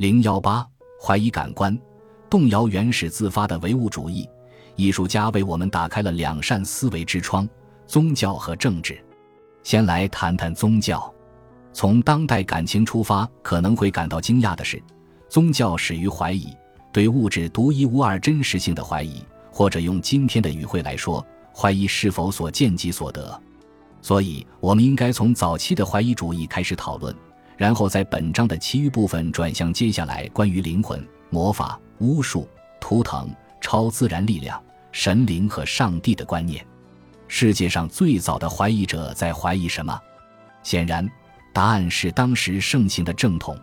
零幺八，怀疑感官，动摇原始自发的唯物主义。艺术家为我们打开了两扇思维之窗：宗教和政治。先来谈谈宗教。从当代感情出发，可能会感到惊讶的是，宗教始于怀疑，对物质独一无二真实性的怀疑，或者用今天的语汇来说，怀疑是否所见即所得。所以，我们应该从早期的怀疑主义开始讨论。然后在本章的其余部分转向接下来关于灵魂、魔法、巫术、图腾、超自然力量、神灵和上帝的观念。世界上最早的怀疑者在怀疑什么？显然，答案是当时盛行的正统。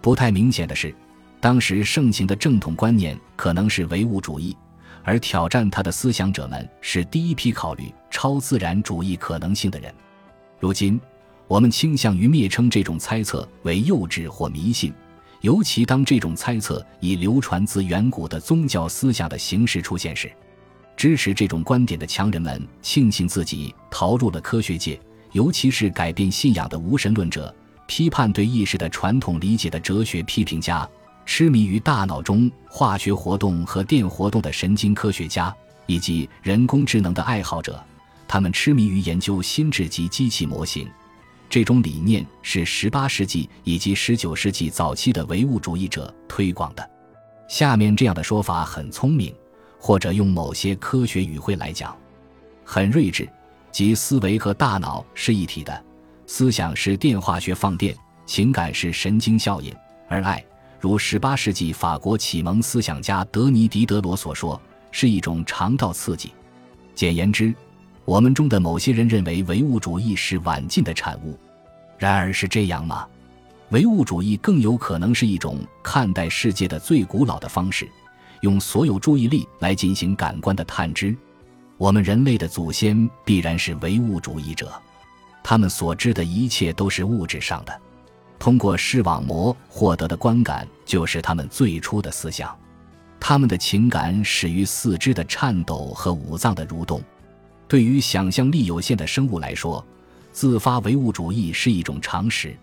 不太明显的是，当时盛行的正统观念可能是唯物主义，而挑战他的思想者们是第一批考虑超自然主义可能性的人。如今。我们倾向于蔑称这种猜测为幼稚或迷信，尤其当这种猜测以流传自远古的宗教思想的形式出现时。支持这种观点的强人们庆幸自己逃入了科学界，尤其是改变信仰的无神论者、批判对意识的传统理解的哲学批评家、痴迷于大脑中化学活动和电活动的神经科学家，以及人工智能的爱好者。他们痴迷于研究心智及机器模型。这种理念是18世纪以及19世纪早期的唯物主义者推广的。下面这样的说法很聪明，或者用某些科学语汇来讲，很睿智，即思维和大脑是一体的，思想是电化学放电，情感是神经效应，而爱，如18世纪法国启蒙思想家德尼·狄德罗所说，是一种肠道刺激。简言之。我们中的某些人认为唯物主义是晚近的产物，然而是这样吗？唯物主义更有可能是一种看待世界的最古老的方式，用所有注意力来进行感官的探知。我们人类的祖先必然是唯物主义者，他们所知的一切都是物质上的，通过视网膜获得的观感就是他们最初的思想，他们的情感始于四肢的颤抖和五脏的蠕动。对于想象力有限的生物来说，自发唯物主义是一种常识。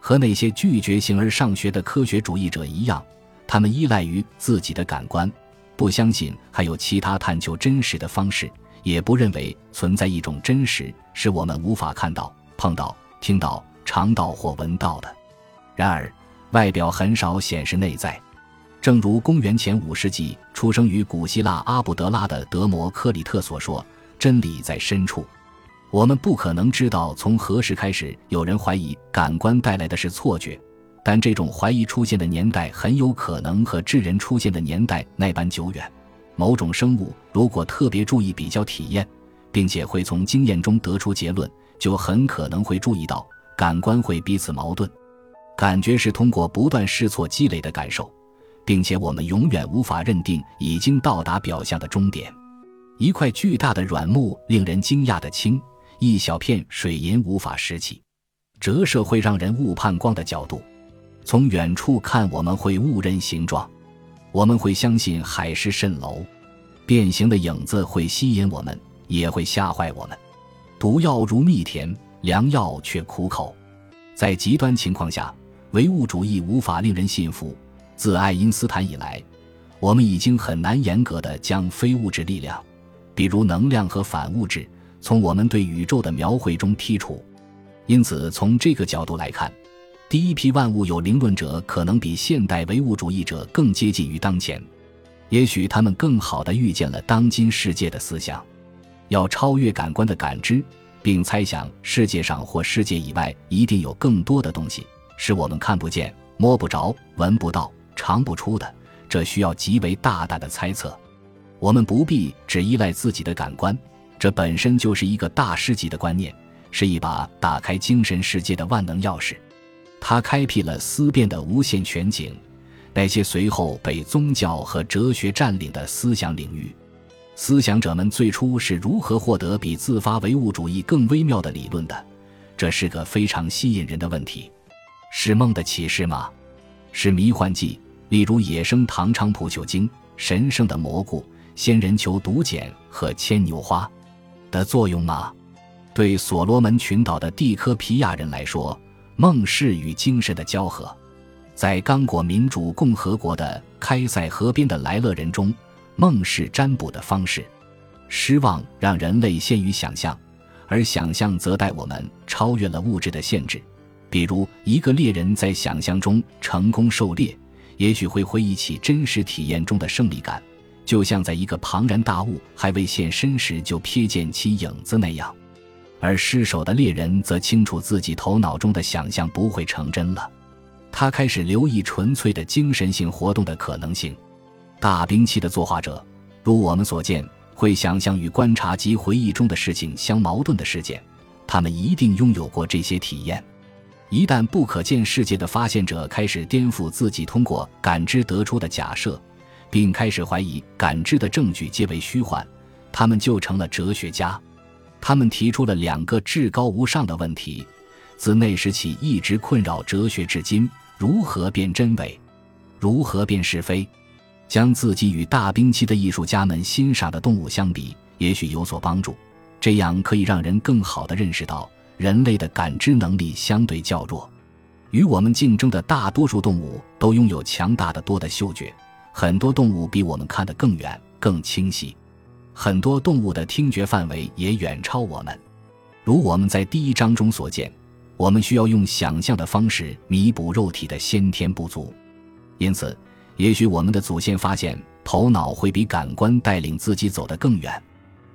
和那些拒绝形而上学的科学主义者一样，他们依赖于自己的感官，不相信还有其他探求真实的方式，也不认为存在一种真实是我们无法看到、碰到、听到、尝到或闻到的。然而，外表很少显示内在。正如公元前五世纪出生于古希腊阿卜德拉的德摩克里特所说。真理在深处，我们不可能知道从何时开始有人怀疑感官带来的是错觉，但这种怀疑出现的年代很有可能和智人出现的年代那般久远。某种生物如果特别注意比较体验，并且会从经验中得出结论，就很可能会注意到感官会彼此矛盾。感觉是通过不断试错积累的感受，并且我们永远无法认定已经到达表象的终点。一块巨大的软木令人惊讶的轻，一小片水银无法拾起。折射会让人误判光的角度，从远处看我们会误认形状，我们会相信海市蜃楼。变形的影子会吸引我们，也会吓坏我们。毒药如蜜甜，良药却苦口。在极端情况下，唯物主义无法令人信服。自爱因斯坦以来，我们已经很难严格的将非物质力量。比如能量和反物质从我们对宇宙的描绘中剔除，因此从这个角度来看，第一批万物有灵论者可能比现代唯物主义者更接近于当前。也许他们更好地预见了当今世界的思想，要超越感官的感知，并猜想世界上或世界以外一定有更多的东西是我们看不见、摸不着、闻不到、尝不出的。这需要极为大胆的猜测。我们不必只依赖自己的感官，这本身就是一个大师级的观念，是一把打开精神世界的万能钥匙。它开辟了思辨的无限全景，那些随后被宗教和哲学占领的思想领域。思想者们最初是如何获得比自发唯物主义更微妙的理论的？这是个非常吸引人的问题。是梦的启示吗？是迷幻剂，例如野生唐菖蒲酒精、神圣的蘑菇？仙人球毒碱和牵牛花的作用吗？对所罗门群岛的蒂科皮亚人来说，梦是与精神的交合。在刚果民主共和国的开塞河边的莱勒人中，梦是占卜的方式。失望让人类陷于想象，而想象则带我们超越了物质的限制。比如，一个猎人在想象中成功狩猎，也许会回忆起真实体验中的胜利感，就像在一个庞然大物还未现身时就瞥见其影子那样。而失手的猎人则清楚自己头脑中的想象不会成真了，他开始留意纯粹的精神性活动的可能性。大兵器的作画者，如我们所见。会想象与观察及回忆中的事情相矛盾的事件，他们一定拥有过这些体验。一旦不可见世界的发现者开始颠覆自己通过感知得出的假设，并开始怀疑感知的证据皆为虚幻，他们就成了哲学家。他们提出了两个至高无上的问题，自那时起一直困扰哲学至今：如何辨真伪？如何辨是非？将自己与大兵器的艺术家们欣赏的动物相比，也许有所帮助。这样可以让人更好地认识到，人类的感知能力相对较弱。与我们竞争的大多数动物都拥有强大的多的嗅觉，很多动物比我们看得更远、更清晰。很多动物的听觉范围也远超我们。如我们在第一章中所见，我们需要用想象的方式弥补肉体的先天不足，因此。也许我们的祖先发现，头脑会比感官带领自己走得更远，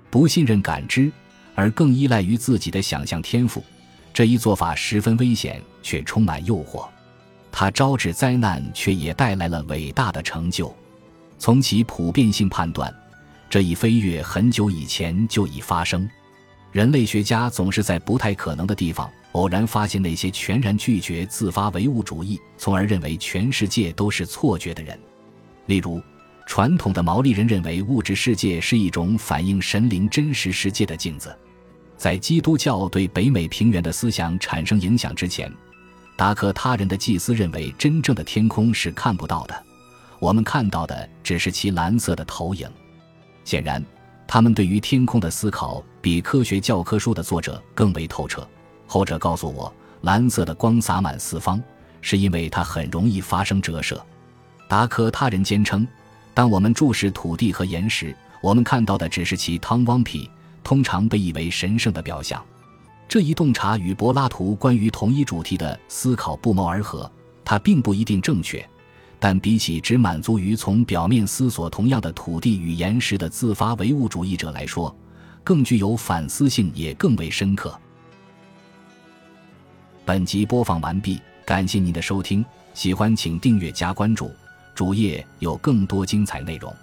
不信任感知，而更依赖于自己的想象天赋。这一做法十分危险，却充满诱惑。它招致灾难，却也带来了伟大的成就。从其普遍性判断，这一飞跃很久以前就已发生。人类学家总是在不太可能的地方。偶然发现那些全然拒绝自发唯物主义，从而认为全世界都是错觉的人。例如，传统的毛利人认为物质世界是一种反映神灵真实世界的镜子。在基督教对北美平原的思想产生影响之前，达科他人的祭司认为真正的天空是看不到的，我们看到的只是其蓝色的投影。显然，他们对于天空的思考比科学教科书的作者更为透彻。后者告诉我，蓝色的光洒满四方，是因为它很容易发生折射。达科他人坚称，当我们注视土地和岩石，我们看到的只是其汤汪皮，通常被以为神圣的表象。这一洞察与柏拉图关于同一主题的思考不谋而合。它并不一定正确，但比起只满足于从表面思索同样的土地与岩石的自发唯物主义者来说，更具有反思性，也更为深刻。本集播放完毕，感谢您的收听，喜欢请订阅加关注，主页有更多精彩内容。